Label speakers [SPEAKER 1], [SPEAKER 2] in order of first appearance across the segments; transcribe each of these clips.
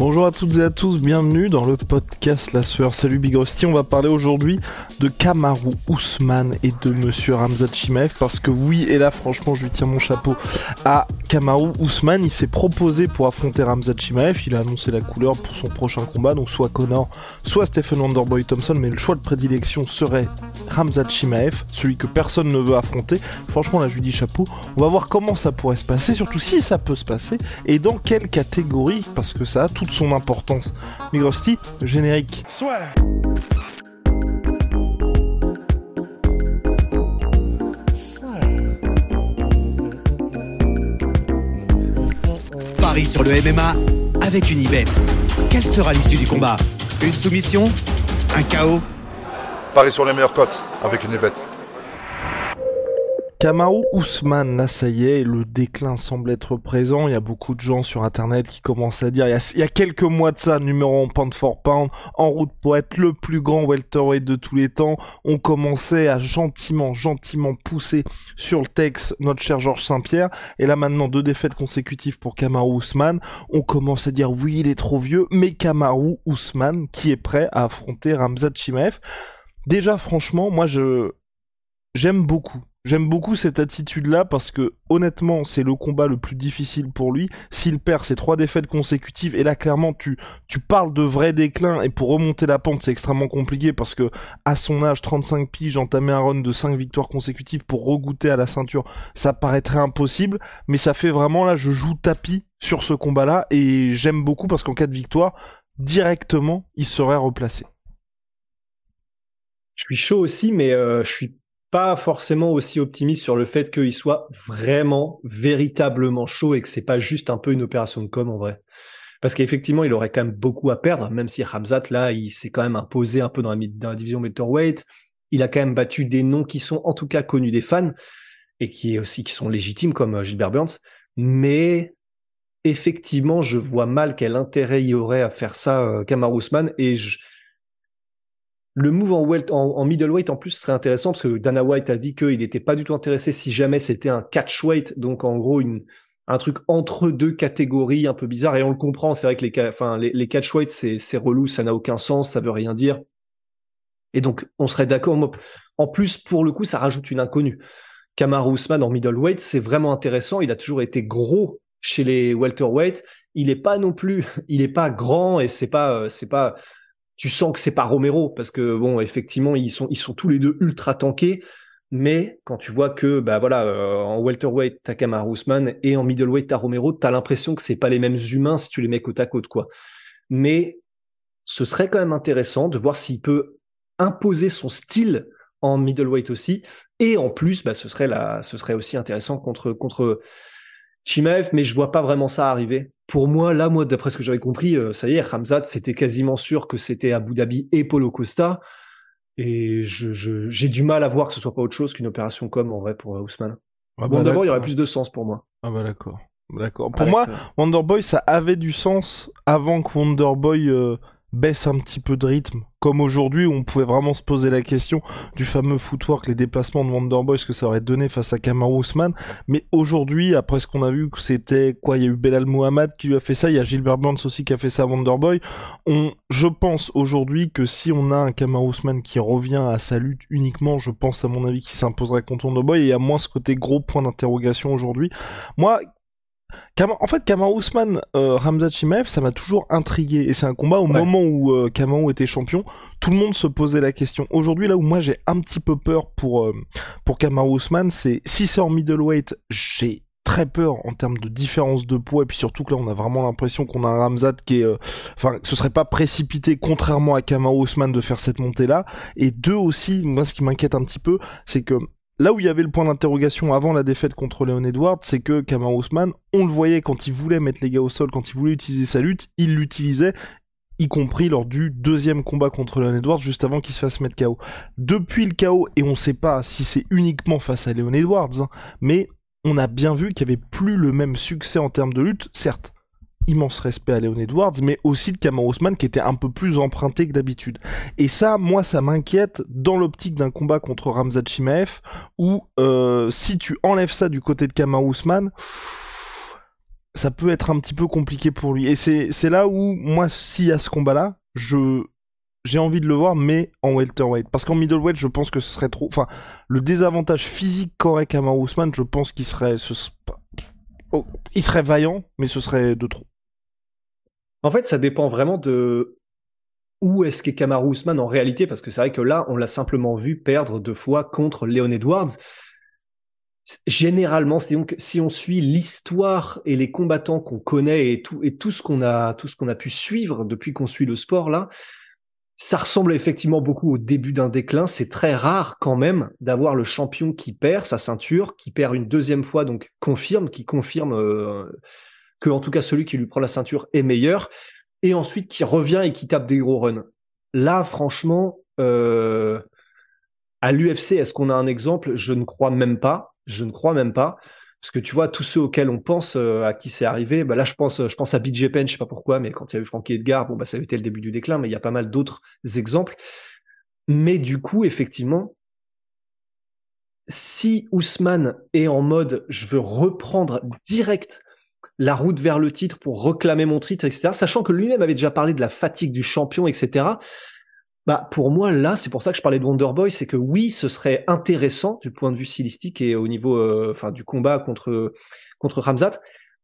[SPEAKER 1] Bonjour à toutes et à tous, bienvenue dans le podcast La Sueur. Salut Big Rusty, on va parler aujourd'hui de Kamaru Ousmane et de Monsieur Ramzat Chimaev parce que oui, et là franchement je lui tiens mon chapeau à Kamaru Ousmane, il s'est proposé pour affronter Ramzat Chimaev, il a annoncé la couleur pour son prochain combat, donc soit Connor, soit Stephen Wonderboy Thompson, mais le choix de prédilection serait Ramzat Chimaev, celui que personne ne veut affronter. Franchement là je dis chapeau, on va voir comment ça pourrait se passer, surtout si ça peut se passer, et dans quelle catégorie, parce que ça a toute son importance. Big Rusty, générique.
[SPEAKER 2] Paris sur le MMA avec une Ibet. Quelle sera l'issue du combat? Une soumission? Un chaos?
[SPEAKER 3] Paris sur les meilleures cotes avec une bête.
[SPEAKER 1] Kamaru Ousmane, là ça y est, le déclin semble être présent. Il y a beaucoup de gens sur internet qui commencent à dire, il y a, quelques mois de ça, numéro 1 pound for pound, en route pour être le plus grand welterweight de tous les temps. On commençait à gentiment, gentiment pousser sur le texte notre cher Georges Saint-Pierre. Et là maintenant, deux défaites consécutives pour Kamaru Ousmane. On commence à dire, oui, il est trop vieux, mais Kamaru Ousmane qui est prêt à affronter Ramzat Chimaev. Déjà, franchement, moi je, j'aime beaucoup. J'aime beaucoup cette attitude-là parce que honnêtement, c'est le combat le plus difficile pour lui. S'il perd ses trois défaites consécutives, et là clairement tu tu parles de vrai déclin et pour remonter la pente, c'est extrêmement compliqué parce que à son âge, 35 piges, entamer un run de 5 victoires consécutives pour regoûter à la ceinture, ça paraîtrait impossible, mais ça fait vraiment là, je joue tapis sur ce combat-là et j'aime beaucoup parce qu'en cas de victoire, directement, il serait replacé.
[SPEAKER 4] Je suis chaud aussi, mais euh, je suis pas forcément aussi optimiste sur le fait qu'il soit vraiment, véritablement chaud et que c'est pas juste un peu une opération de com en vrai. Parce qu'effectivement, il aurait quand même beaucoup à perdre, même si Hamzat, là, il s'est quand même imposé un peu dans la, dans la division middleweight. Il a quand même battu des noms qui sont en tout cas connus des fans et qui aussi qui sont légitimes comme euh, Gilbert Burns. Mais effectivement, je vois mal quel intérêt il y aurait à faire ça, euh, Kamaru Usman. Et je, le move en, welt, en, en, middleweight en plus serait intéressant parce que Dana White a dit qu'il n'était pas du tout intéressé si jamais c'était un catchweight, donc en gros un truc entre deux catégories un peu bizarre et on le comprend. C'est vrai que les, enfin, les, catchweights c'est, relou, ça n'a aucun sens, ça veut rien dire. Et donc on serait d'accord. En plus pour le coup ça rajoute une inconnue. Kamaru Usman en middleweight c'est vraiment intéressant. Il a toujours été gros chez les welterweight. Il est pas non plus, il est pas grand et c'est pas, c'est pas tu sens que c'est pas Romero parce que bon effectivement ils sont ils sont tous les deux ultra tankés mais quand tu vois que bah voilà euh, en welterweight t'as Kamaru Usman et en middleweight t'as Romero t'as l'impression que c'est pas les mêmes humains si tu les mets côte à côte quoi mais ce serait quand même intéressant de voir s'il peut imposer son style en middleweight aussi et en plus bah ce serait la ce serait aussi intéressant contre contre Chimaev, mais je vois pas vraiment ça arriver. Pour moi, là, moi, d'après ce que j'avais compris, euh, ça y est, Hamzat, c'était quasiment sûr que c'était Abu Dhabi et Polo Costa. Et je, je, j'ai du mal à voir que ce soit pas autre chose qu'une opération comme en vrai pour euh, Ousmane.
[SPEAKER 1] Ah
[SPEAKER 4] bon, d'abord, il y aurait plus de sens pour moi.
[SPEAKER 1] Ah bah d'accord. D'accord. Pour moi, Wonderboy, ça avait du sens avant que Wonderboy euh, baisse un petit peu de rythme. Comme aujourd'hui, où on pouvait vraiment se poser la question du fameux footwork, les déplacements de Wonderboy, ce que ça aurait donné face à Kamaru Usman. Mais aujourd'hui, après ce qu'on a vu, c'était quoi Il y a eu Belal Mohamed qui lui a fait ça, il y a Gilbert Burns aussi qui a fait ça à Wonderboy. On, je pense aujourd'hui que si on a un Kamaru Usman qui revient à sa lutte uniquement, je pense à mon avis qu'il s'imposerait contre Wonderboy et a moins ce côté gros point d'interrogation aujourd'hui. Moi, en fait, Kamaru Usman, euh, Hamza Chimaev, ça m'a toujours intrigué. Et c'est un combat au ouais. moment où euh, était champion, tout le monde se posait la question. Aujourd'hui, là où moi j'ai un petit peu peur pour, euh, pour Usman, c'est si c'est en middleweight, j'ai très peur en termes de différence de poids et puis surtout que là on a vraiment l'impression qu'on a un Ramzat qui est euh, enfin ce serait pas précipité contrairement à Kamaru Usman de faire cette montée là et deux aussi moi ce qui m'inquiète un petit peu c'est que là où il y avait le point d'interrogation avant la défaite contre Leon Edwards, c'est que Kamar Ousmane, on le voyait quand il voulait mettre les gars au sol, quand il voulait utiliser sa lutte, il l'utilisait, y compris lors du deuxième combat contre Leon Edwards, juste avant qu'il se fasse mettre KO. Depuis le KO, et on sait pas si c'est uniquement face à Leon Edwards, hein, mais on a bien vu qu'il y avait plus le même succès en termes de lutte, certes immense respect à Leon Edwards, mais aussi de Kamar Ousmane qui était un peu plus emprunté que d'habitude. Et ça, moi, ça m'inquiète dans l'optique d'un combat contre Ramzat Chimaev, où euh, si tu enlèves ça du côté de Kamar Ousmane, ça peut être un petit peu compliqué pour lui. Et c'est là où, moi, s'il y a ce combat-là, j'ai envie de le voir, mais en welterweight. Parce qu'en middleweight, je pense que ce serait trop... Enfin, le désavantage physique qu'aurait Kamar Ousmane, je pense qu'il serait... Oh, il serait vaillant, mais ce serait de trop.
[SPEAKER 4] En fait, ça dépend vraiment de où est-ce qu'est Kamaru Usman en réalité, parce que c'est vrai que là, on l'a simplement vu perdre deux fois contre Leon Edwards. Généralement, donc si on suit l'histoire et les combattants qu'on connaît et tout et tout ce qu'on a tout ce qu'on a pu suivre depuis qu'on suit le sport là, ça ressemble effectivement beaucoup au début d'un déclin. C'est très rare quand même d'avoir le champion qui perd sa ceinture, qui perd une deuxième fois, donc confirme, qui confirme euh, que en tout cas celui qui lui prend la ceinture est meilleur, et ensuite qui revient et qui tape des gros runs. Là, franchement, euh, à l'UFC, est-ce qu'on a un exemple? Je ne crois même pas. Je ne crois même pas. Parce que tu vois, tous ceux auxquels on pense, euh, à qui c'est arrivé, bah là je pense, je pense à BJ Penn, je sais pas pourquoi, mais quand il y a eu Frankie Edgar, bon bah ça avait été le début du déclin, mais il y a pas mal d'autres exemples. Mais du coup, effectivement, si Ousmane est en mode je veux reprendre direct la route vers le titre pour réclamer mon titre, etc. Sachant que lui-même avait déjà parlé de la fatigue du champion, etc. Bah, pour moi, là, c'est pour ça que je parlais de Wonderboy, c'est que oui, ce serait intéressant du point de vue stylistique et au niveau, euh, enfin, du combat contre, contre Ramzat.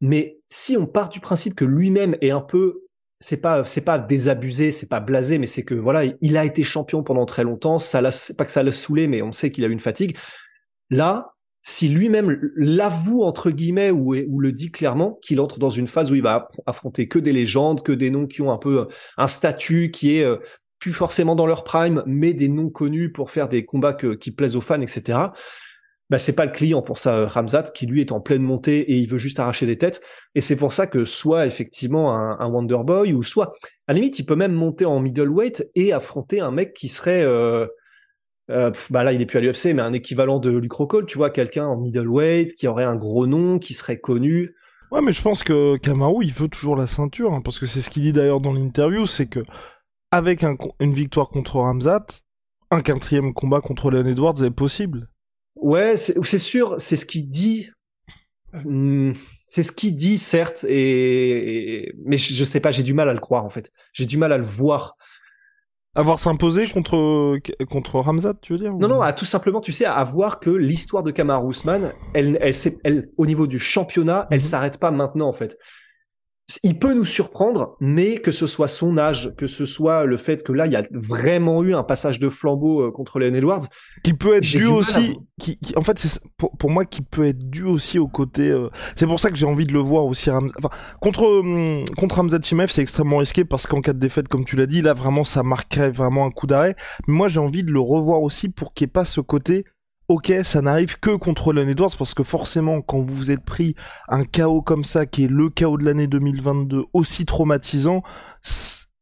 [SPEAKER 4] Mais si on part du principe que lui-même est un peu, c'est pas, c'est pas désabusé, c'est pas blasé, mais c'est que voilà, il a été champion pendant très longtemps, ça l'a, pas que ça l'a saoulé, mais on sait qu'il a eu une fatigue. Là, si lui-même l'avoue entre guillemets ou, le dit clairement qu'il entre dans une phase où il va affronter que des légendes, que des noms qui ont un peu euh, un statut qui est euh, plus forcément dans leur prime, mais des noms connus pour faire des combats qui plaisent aux fans, etc. Bah c'est pas le client pour ça, euh, Ramzat, qui lui est en pleine montée et il veut juste arracher des têtes. Et c'est pour ça que soit effectivement un, un Wonder Boy ou soit à la limite il peut même monter en middleweight et affronter un mec qui serait euh, bah là il est plus à l'UFC mais un équivalent de Luke tu vois quelqu'un en middleweight qui aurait un gros nom qui serait connu.
[SPEAKER 1] Ouais mais je pense que Kamaru il veut toujours la ceinture hein, parce que c'est ce qu'il dit d'ailleurs dans l'interview c'est que avec une victoire contre Ramzat un quatrième combat contre Leon Edwards est possible.
[SPEAKER 4] Ouais c'est sûr c'est ce qu'il dit. Hmm, c'est ce qu'il dit certes et, mais je, je sais pas j'ai du mal à le croire en fait. J'ai du mal à le voir
[SPEAKER 1] avoir s'imposer contre contre Ramzat, tu veux dire
[SPEAKER 4] Non, non, à tout simplement, tu sais, à voir que l'histoire de Kamar Ousmane, elle, elle, elle, au niveau du championnat, elle mhm. s'arrête pas maintenant en fait il peut nous surprendre, mais que ce soit son âge, que ce soit le fait que là, il y a vraiment eu un passage de flambeau euh, contre Leon Edwards.
[SPEAKER 1] Qui peut être dû aussi, qui, en fait, c'est pour, pour, moi qui peut être dû aussi au côté. Euh, c'est pour ça que j'ai envie de le voir aussi. Enfin, contre hum, contre Hamza c'est extrêmement risqué parce qu'en cas de défaite, comme tu l'as dit, là vraiment, ça marquerait vraiment un coup d'arrêt. Mais moi, j'ai envie de le revoir aussi pour qu'il n'y ait pas ce côté ok, ça n'arrive que contre Leon Edwards parce que forcément, quand vous vous êtes pris un chaos comme ça, qui est le chaos de l'année 2022, aussi traumatisant,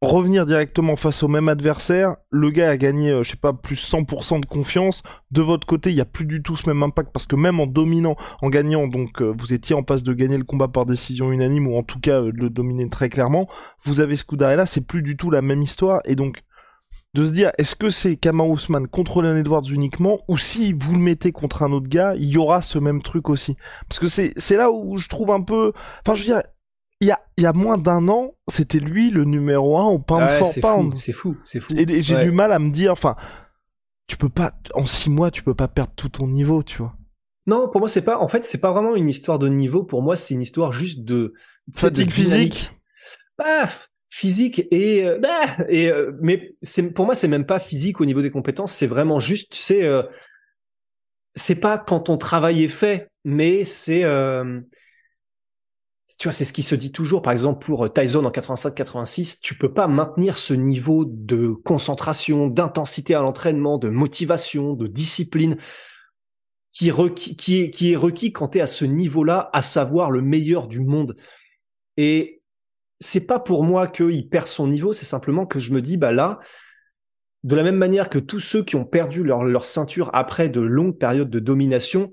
[SPEAKER 1] revenir directement face au même adversaire, le gars a gagné, euh, je sais pas, plus 100% de confiance. De votre côté, il y a plus du tout ce même impact parce que même en dominant, en gagnant, donc euh, vous étiez en passe de gagner le combat par décision unanime ou en tout cas euh, de le dominer très clairement, vous avez ce coup d'arrêt là, c'est plus du tout la même histoire et donc de se dire est-ce que c'est Kamar Ousmane contre Leon Edwards uniquement ou si vous le mettez contre un autre gars, il y aura ce même truc aussi. Parce que c'est là où je trouve un peu enfin je veux dire il y a, il y a moins d'un an, c'était lui le numéro un au pound for pound.
[SPEAKER 4] C'est fou, c'est fou.
[SPEAKER 1] Et, j'ai du mal à me dire enfin tu peux pas en six mois, tu peux pas perdre tout ton niveau, tu vois.
[SPEAKER 4] Non, pour moi c'est pas en fait, c'est pas vraiment une histoire de niveau, pour moi c'est une histoire juste de
[SPEAKER 1] fatigue physique.
[SPEAKER 4] Paf physique et euh, bah, et euh, mais c'est pour moi c'est même pas physique au niveau des compétences c'est vraiment juste c'est euh, c'est pas quand ton travail est fait mais c'est tu vois c'est ce qui se dit toujours par exemple pour Tyson en 85-86 tu peux pas maintenir ce niveau de concentration d'intensité à l'entraînement de motivation de discipline qui, qui, est, qui est requis quand tu es à ce niveau-là, à savoir le meilleur du monde. Et c'est pas pour moi qu'il perd son niveau, c'est simplement que je me dis, bah là, de la même manière que tous ceux qui ont perdu leur, leur ceinture après de longues périodes de domination,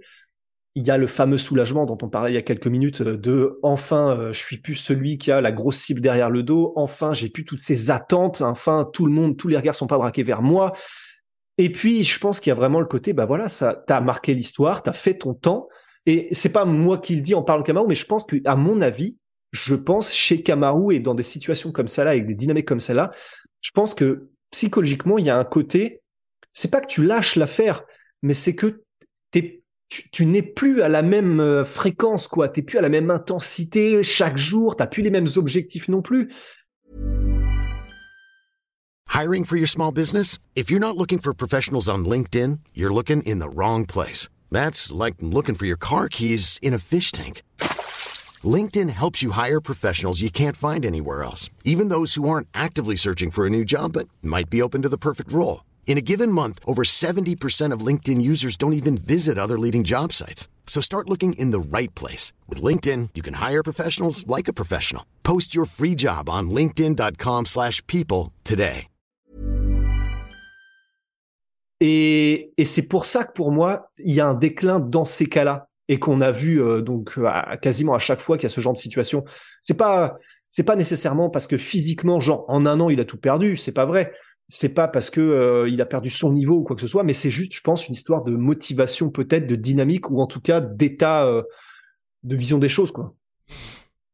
[SPEAKER 4] il y a le fameux soulagement dont on parlait il y a quelques minutes euh, de enfin euh, je suis plus celui qui a la grosse cible derrière le dos, enfin j'ai plus toutes ces attentes, enfin tout le monde, tous les regards sont pas braqués vers moi. Et puis je pense qu'il y a vraiment le côté bah voilà, ça t'as marqué l'histoire, t'as fait ton temps et c'est pas moi qui le dis en parlant de Kamaru mais je pense que à mon avis, je pense chez Kamaru et dans des situations comme ça là avec des dynamiques comme ça là, je pense que psychologiquement, il y a un côté c'est pas que tu lâches l'affaire, mais c'est que t'es tu, n'es plus à la même euh, fréquence, quoi. T'es plus à la même intensité chaque jour. T'as plus les mêmes objectifs non plus.
[SPEAKER 5] Hiring for your small business? If you're not looking for professionals on LinkedIn, you're looking in the wrong place. That's like looking for your car keys in a fish tank. LinkedIn helps you hire professionals you can't find anywhere else, even those who aren't actively searching for a new job but might be open to the perfect role. In a given month, over 70% of LinkedIn users don't even visit other leading job sites. So start looking in the right place. With LinkedIn, you can hire professionals like a professional. Post your free job on linkedin.com slash people today.
[SPEAKER 4] Et, et c'est pour ça que pour moi, il y a un déclin dans ces cas-là. Et qu'on a vu euh, donc à, quasiment à chaque fois qu'il y a ce genre de situation. C'est pas c'est pas nécessairement parce que physiquement, genre en un an, il a tout perdu. C'est pas vrai c'est pas parce que euh, il a perdu son niveau ou quoi que ce soit, mais c'est juste, je pense, une histoire de motivation peut-être, de dynamique ou en tout cas d'état euh, de vision des choses, quoi.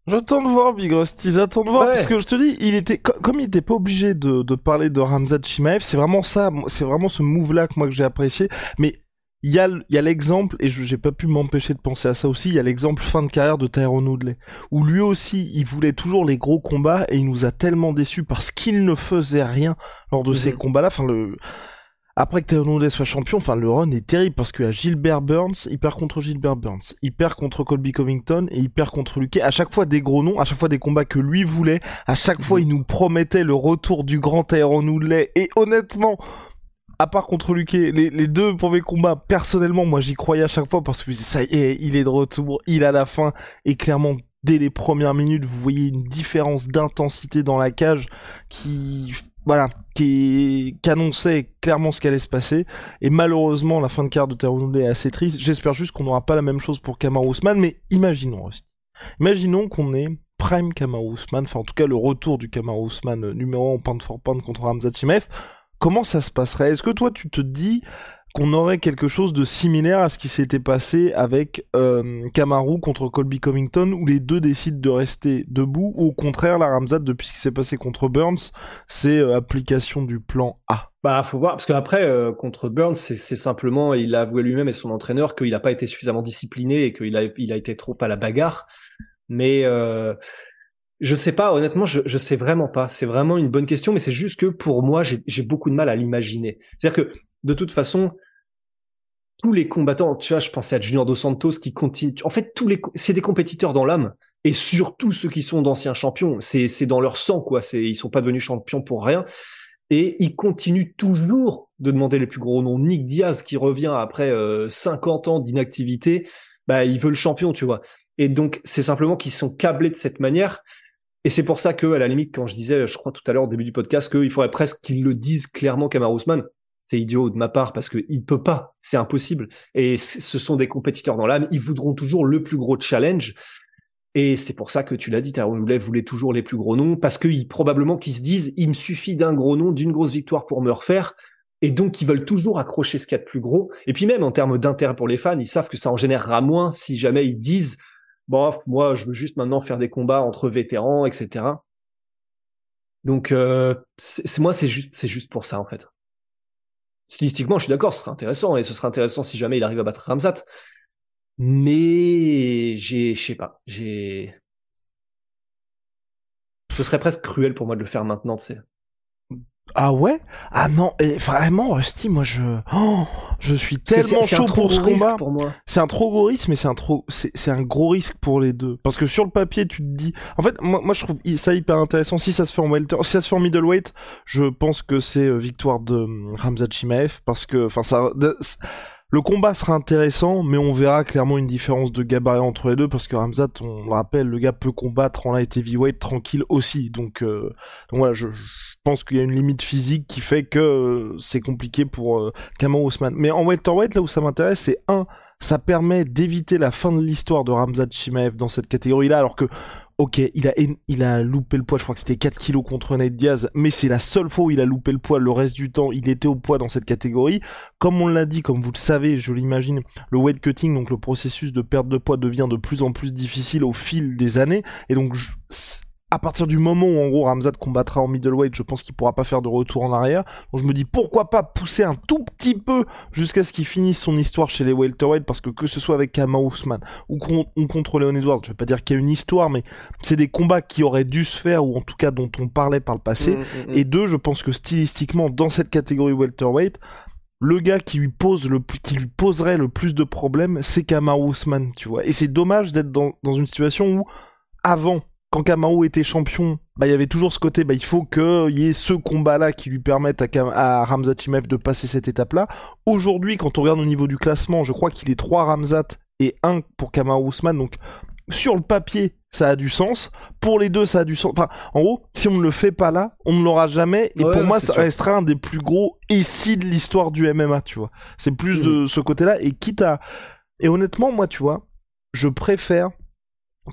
[SPEAKER 1] J'attends de voir, Big Rusty, j'attends de voir, parce que je te dis, il était, comme il était pas obligé de, de parler de Ramzat Chimaev, c'est vraiment ça, c'est vraiment ce move-là que moi que j'ai apprécié, mais il y a, y a l'exemple, et je j'ai pas pu m'empêcher de penser à ça aussi, il y a l'exemple fin de carrière de Tyrone Woodley, où lui aussi, il voulait toujours les gros combats, et il nous a tellement déçus parce qu'il ne faisait rien lors de ces mhm. combats-là. Enfin, le... Après que Tyrone Woodley soit champion, enfin, le run est terrible, parce qu'à Gilbert Burns, il perd contre Gilbert Burns, il perd contre Colby Covington, et il perd contre Luke. À chaque fois des gros noms, à chaque fois des combats que lui voulait, à chaque fois mhm. il nous promettait le retour du grand Tyrone Woodley, et honnêtement, à part contre Luquet, les, deux premiers combats, personnellement, moi j'y croyais à chaque fois parce que ça y est, il est de retour, il a la fin, et clairement, dès les premières minutes, vous voyez une différence d'intensité dans la cage qui, voilà, qui, annonçait clairement ce qui allait se passer. Et malheureusement, la fin de carte de Terrenoule est assez triste. J'espère juste qu'on n'aura pas la même chose pour Kamar Ousmane, mais imaginons, Rusty. Imaginons qu'on est prime Kamar Ousmane, enfin en tout cas le retour du Kamar Ousmane numéro 1 pound for pound contre Hamza Chimev comment ça se passerait? Est-ce que toi tu te dis qu'on aurait quelque chose de similaire à ce qui s'était passé avec euh, Kamaru contre Colby Covington, où les deux décident de rester debout, ou au contraire, la Ramzat, depuis ce qui s'est passé contre Burns, c'est euh, application du plan A?
[SPEAKER 4] Bah, faut voir, parce qu'après, euh, contre Burns, c'est simplement, il a avoué lui-même et son entraîneur qu'il n'a pas été suffisamment discipliné et qu'il a, il a été trop à la bagarre. Mais euh, je sais pas, honnêtement, je, je sais vraiment pas. C'est vraiment une bonne question, mais c'est juste que pour moi, j'ai beaucoup de mal à l'imaginer. C'est-à-dire que, de toute façon, tous les combattants, tu vois, je pensais à Junior Dos Santos qui continue. En fait, tous les, c'est des compétiteurs dans l'âme. Et surtout ceux qui sont d'anciens champions. C'est, c'est dans leur sang, quoi. C'est, ils sont pas devenus champions pour rien. Et ils continuent toujours de demander les plus gros noms. Nick Diaz, qui revient après 50 euh, ans d'inactivité, bah, il veut le champion, tu vois. Et donc, c'est simplement qu'ils sont câblés de cette manière. Et c'est pour ça que, à la limite, quand je disais, je crois tout à l'heure au début du podcast, qu'il faudrait presque qu'ils le disent clairement, Kamar Ousmane, c'est idiot de ma part parce qu'il peut pas, c'est impossible. Et ce sont des compétiteurs dans l'âme, ils voudront toujours le plus gros challenge. Et c'est pour ça que tu l'as dit, Tyrone Woodley voulait toujours les plus gros noms, parce qu'ils probablement qu'ils se disent, il me suffit d'un gros nom, d'une grosse victoire pour me refaire. Et donc, ils veulent toujours accrocher ce qu'il y a de plus gros. Et puis même en termes d'intérêt pour les fans, ils savent que ça en générera moins si jamais ils disent, bof, moi, je veux juste maintenant faire des combats entre vétérans, etc. Donc, euh, c'est moi, c'est juste, c'est juste pour ça en fait. Stylistiquement, je suis d'accord, ce serait intéressant et ce serait intéressant si jamais il arrive à battre Ramzat. Mais j'ai, je sais pas, j'ai. Ce serait presque cruel pour moi de le faire maintenant, tu sais.
[SPEAKER 1] Ah ouais? Ah non, et vraiment, Rusty, moi je, oh, je suis tellement chaud pour ce combat.
[SPEAKER 4] Pour moi.
[SPEAKER 1] C'est un trop gros risque, mais c'est un trop, c'est un gros risque pour les deux. Parce que sur le papier, tu te dis, en fait, moi, moi je trouve ça hyper intéressant. Si ça se fait en welter, si ça se fait en middleweight, je pense que c'est euh, victoire de euh, Ramzat Chimaev parce que, enfin ça. Le combat sera intéressant, mais on verra clairement une différence de gabarit entre les deux parce que Ramzat, on le rappelle, le gars peut combattre en light heavyweight tranquille aussi. Donc, euh, donc voilà, je, pense qu'il y a une limite physique qui fait que euh, c'est compliqué pour euh, Kamau Ousmane. Mais en welterweight, là où ça m'intéresse, c'est un, ça permet d'éviter la fin de l'histoire de Ramzat Chimaev dans cette catégorie-là, alors que ok, il a, il a loupé le poids, je crois que c'était 4 kilos contre Nate Diaz, mais c'est la seule fois où il a loupé le poids, le reste du temps, il était au poids dans cette catégorie. Comme on l'a dit, comme vous le savez, je l'imagine, le weight cutting, donc le processus de perte de poids devient de plus en plus difficile au fil des années, et donc à partir du moment où en gros Ramzat combattra en middleweight, je pense qu'il pourra pas faire de retour en arrière. Donc je me dis pourquoi pas pousser un tout petit peu jusqu'à ce qu'il finisse son histoire chez les welterweight parce que que ce soit avec Kama Ousmane ou, contre Leon Edwards, je vais pas dire qu'il y a une histoire mais c'est des combats qui auraient dû se faire ou en tout cas dont on parlait par le passé. Mm, mm, mm. Et deux, je pense que stylistiquement dans cette catégorie welterweight, le gars qui lui pose le qui lui poserait le plus de problèmes, c'est Kama Ousmane, tu vois. Et c'est dommage d'être dans, dans une situation où avant quand Kamau était champion, bah il y avait toujours ce côté, bah il faut qu'il y ait ce combat-là qui lui permette à, à Ramzat de passer cette étape-là. Aujourd'hui, quand on regarde au niveau du classement, je crois qu'il est 3 Ramzat et 1 pour Kamau Ousmane, donc sur le papier, ça a du sens. Pour les deux, ça a du sens. Enfin, en gros, si on ne le fait pas là, on ne l'aura jamais. Et pour moi, ça restera un des plus gros si de l'histoire du MMA, tu vois. C'est plus de mhm. ce côté-là. Et quitte à... Et honnêtement, moi, tu vois, je préfère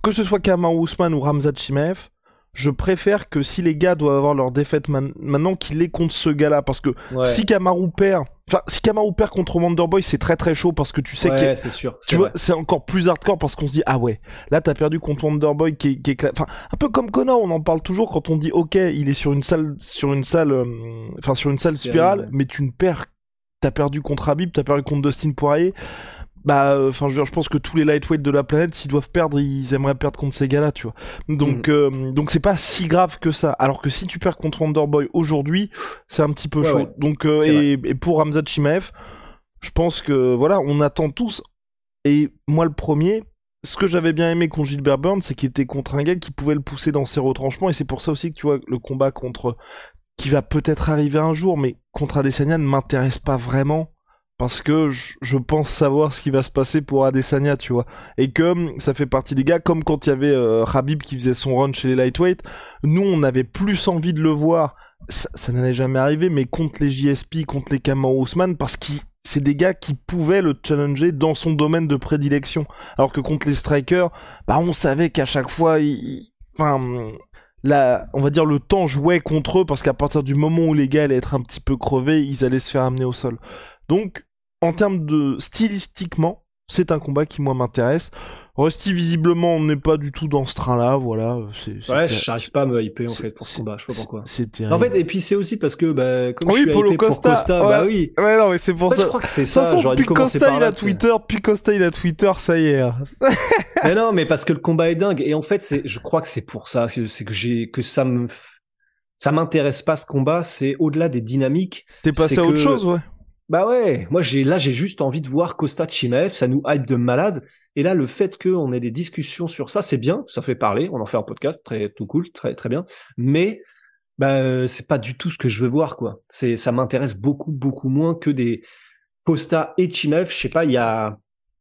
[SPEAKER 1] que ce soit Kamau Ousmane ou Ramzat Chimev, je préfère que si les gars doivent avoir leur défaite maintenant, qu'ils les contre ce gars-là. Parce que si Kamaru perd, enfin, si Kamaru perd contre Wonderboy, c'est très très chaud parce que tu sais
[SPEAKER 4] que. c'est sûr.
[SPEAKER 1] Tu vois, c'est encore plus hardcore parce qu'on se dit, ah ouais, là t'as perdu contre Wonderboy qui, qui est, enfin, un peu comme Connor, on en parle toujours quand on dit, ok, il est sur une salle, sur une salle, euh, enfin, sur une salle spirale, mais tu ne perds, t'as perdu contre Habib, t'as perdu contre Dustin Poirier bah euh, enfin je, je, pense que tous les lightweights de la planète s'ils doivent perdre ils aimeraient perdre contre ces gars-là tu vois. Donc mm. euh, donc c'est pas si grave que ça. Alors que si tu perds contre Wonderboy aujourd'hui c'est un petit peu chaud. donc euh, et, et, pour Ramzat Chimaev je pense que voilà on attend tous. Et moi le premier ce que j'avais bien aimé contre Gilbert Burns c'est qu'il était contre un gars qui pouvait le pousser dans ses retranchements. Et c'est pour ça aussi que tu vois le combat contre qui va peut-être arriver un jour mais contre Adesanya ne m'intéresse pas vraiment parce que je, pense savoir ce qui va se passer pour Adesanya, tu vois. Et comme ça fait partie des gars, comme quand il y avait euh, Habib qui faisait son run chez les lightweight, nous on avait plus envie de le voir. Ça, n'allait jamais arriver, mais contre les JSP, contre les Kamau Ousmane, parce que c'est des gars qui pouvaient le challenger dans son domaine de prédilection. Alors que contre les strikers, bah on savait qu'à chaque fois, enfin, la, on va dire le temps jouait contre eux parce qu'à partir du moment où les gars allaient être un petit peu crevés, ils allaient se faire amener au sol. Donc, en termes de stylistiquement, c'est un combat qui moi m'intéresse. Rusty visiblement n'est pas du tout dans ce train-là, voilà.
[SPEAKER 4] ouais, j'arrive pas à me hyper en fait pour ce combat, je sais pas pourquoi.
[SPEAKER 1] C'est
[SPEAKER 4] En fait, et puis c'est aussi parce que bah comme
[SPEAKER 1] oui,
[SPEAKER 4] je suis
[SPEAKER 1] Polo Costa,
[SPEAKER 4] pour Costa bah oui.
[SPEAKER 1] Ouais non mais c'est pour ça.
[SPEAKER 4] Je crois que c'est ça. J'aurais dû commencer
[SPEAKER 1] Costa,
[SPEAKER 4] par
[SPEAKER 1] il a Twitter, puis Costa il a Twitter, ça y est. Hein.
[SPEAKER 4] mais non, mais parce que le combat est dingue et en fait c'est, je crois que c'est pour ça, c'est que j'ai que ça me ça m'intéresse pas ce combat, c'est au-delà des dynamiques.
[SPEAKER 1] T'es passé à autre chose, ouais.
[SPEAKER 4] Bah ouais, moi j'ai là j'ai juste envie de voir Costa Chimaev, ça nous hype de malade. Et là le fait qu'on ait des discussions sur ça, c'est bien, ça fait parler, on en fait un podcast, très tout cool, très très bien. Mais bah c'est pas du tout ce que je veux voir quoi. C'est ça m'intéresse beaucoup beaucoup moins que des Costa et Chimaev. Je sais pas, il y a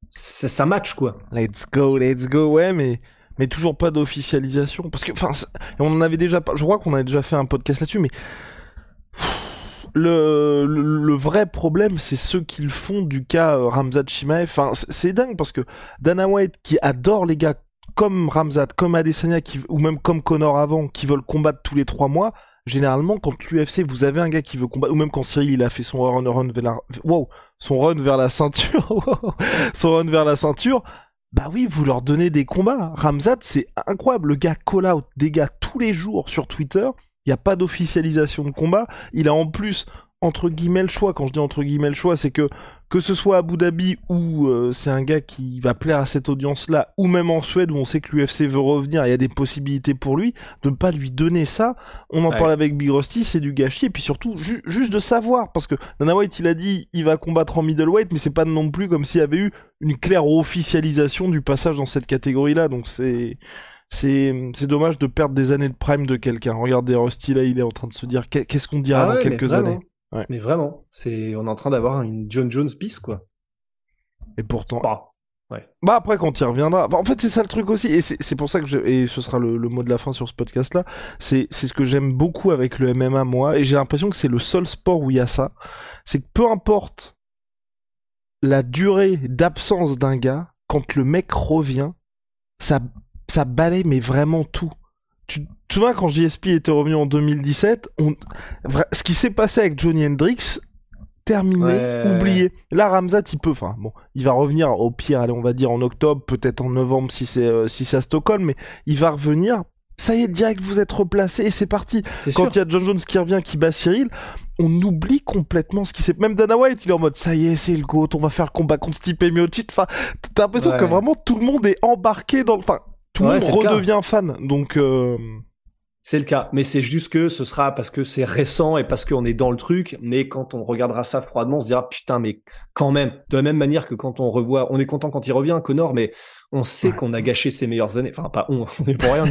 [SPEAKER 4] ça, ça match quoi.
[SPEAKER 1] Let's go, let's go, ouais, mais mais toujours pas d'officialisation parce que enfin on en avait déjà, je crois qu'on avait déjà fait un podcast là-dessus, mais le, le, vrai problème, c'est ceux qui le font du cas euh, Ramzat Chimaev. Enfin, c'est dingue parce que Dana White, qui adore les gars comme Ramzat, comme Adesanya, ou même comme Connor avant, qui veulent combattre tous les trois mois, généralement, quand l'UFC, vous avez un gars qui veut combattre, ou même quand Cyril, il a fait son run, run vers la, wow, son run vers la ceinture, son run vers la ceinture, bah oui, vous leur donnez des combats. Ramzat, c'est incroyable. Le gars call out des gars tous les jours sur Twitter. Il n'y a pas d'officialisation de combat. Il a en plus entre guillemets le choix. Quand je dis entre guillemets le choix, c'est que que ce soit à Abu Dhabi où euh, c'est un gars qui va plaire à cette audience-là, ou même en Suède où on sait que l'UFC veut revenir, il y a des possibilités pour lui, de ne pas lui donner ça. On en parle avec Big Rusty, c'est du gâchis, et puis surtout juste de savoir, parce que Dana White il a dit il va combattre en middleweight, mais c'est pas non plus comme s'il y avait eu une claire officialisation du passage dans cette catégorie-là, donc c'est c'est dommage de perdre des années de prime de quelqu'un. Regardez Rusty là, il est en train de se dire qu'est-ce qu'on dira ah dans quelques années?
[SPEAKER 4] Mais vraiment, c'est on est en train d'avoir une John Jones bis quoi.
[SPEAKER 1] Et pourtant.
[SPEAKER 4] Bah, ouais.
[SPEAKER 1] Bah après quand il reviendra. Bah, en fait c'est ça le truc aussi et c'est c'est pour ça que je... et ce sera le, le mot de la fin sur ce podcast là. C'est c'est ce que j'aime beaucoup avec le MMA moi et j'ai l'impression que c'est le seul sport où il y a ça. C'est que peu importe la durée d'absence d'un gars, quand le mec revient, ça ça balaye mais vraiment tout. Tu tu vois quand JSP était revenu en 2017, on... vra- ce qui s'est passé avec Johnny Hendrix terminé,
[SPEAKER 4] Ouais.
[SPEAKER 1] oublié. Là, Ramzat, il peut, enfin, bon, il va revenir au pire, allez, on va dire en octobre, peut-être en novembre si c'est euh, si c'est à Stockholm, mais il va revenir. Ça y est, direct, vous êtes replacé et c'est parti.
[SPEAKER 4] C'est
[SPEAKER 1] Quand il y a John Jones qui revient, qui bat Cyril, on oublie complètement ce qui s'est. Même Dana White, il est en mode, ça y est, c'est le GOAT, on va faire le combat contre Stipe Miocic. Enfin, t'as l'impression
[SPEAKER 4] Ouais.
[SPEAKER 1] que vraiment tout le monde est embarqué dans le. Enfin, tout le monde
[SPEAKER 4] le
[SPEAKER 1] redevient fan. Donc, euh,
[SPEAKER 4] C'est le cas, mais c'est juste que ce sera parce que c'est récent et parce qu'on est dans le truc. Mais quand on regardera ça froidement, on se dira putain, mais quand même, de la même manière que quand on revoit, on est content quand il revient, Connor, mais on sait qu'on a gâché ses meilleures années. Enfin, pas on, on est pour rien,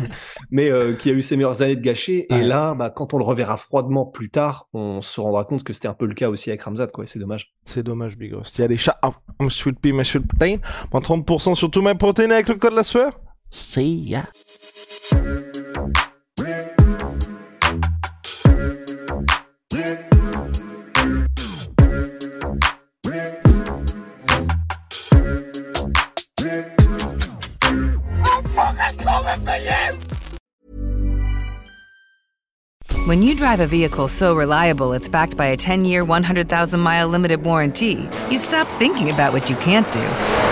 [SPEAKER 4] mais euh, qu'il y a eu ses meilleures années de gâcher.
[SPEAKER 1] Ouais.
[SPEAKER 4] Et là, bah, quand on le reverra froidement plus tard, on se rendra compte que c'était un peu le cas aussi avec Ramzat, quoi. C'est dommage.
[SPEAKER 1] c'est dommage, Big Ross. Il y a les chats. Ah, I'm sweet pea, my sweet protein. Moins 30% sur tout ma protéine avec le code la sueur. See ya.
[SPEAKER 6] When you drive a vehicle so reliable it's backed by a 10 year, 100,000 mile limited warranty, you stop thinking about what you can't do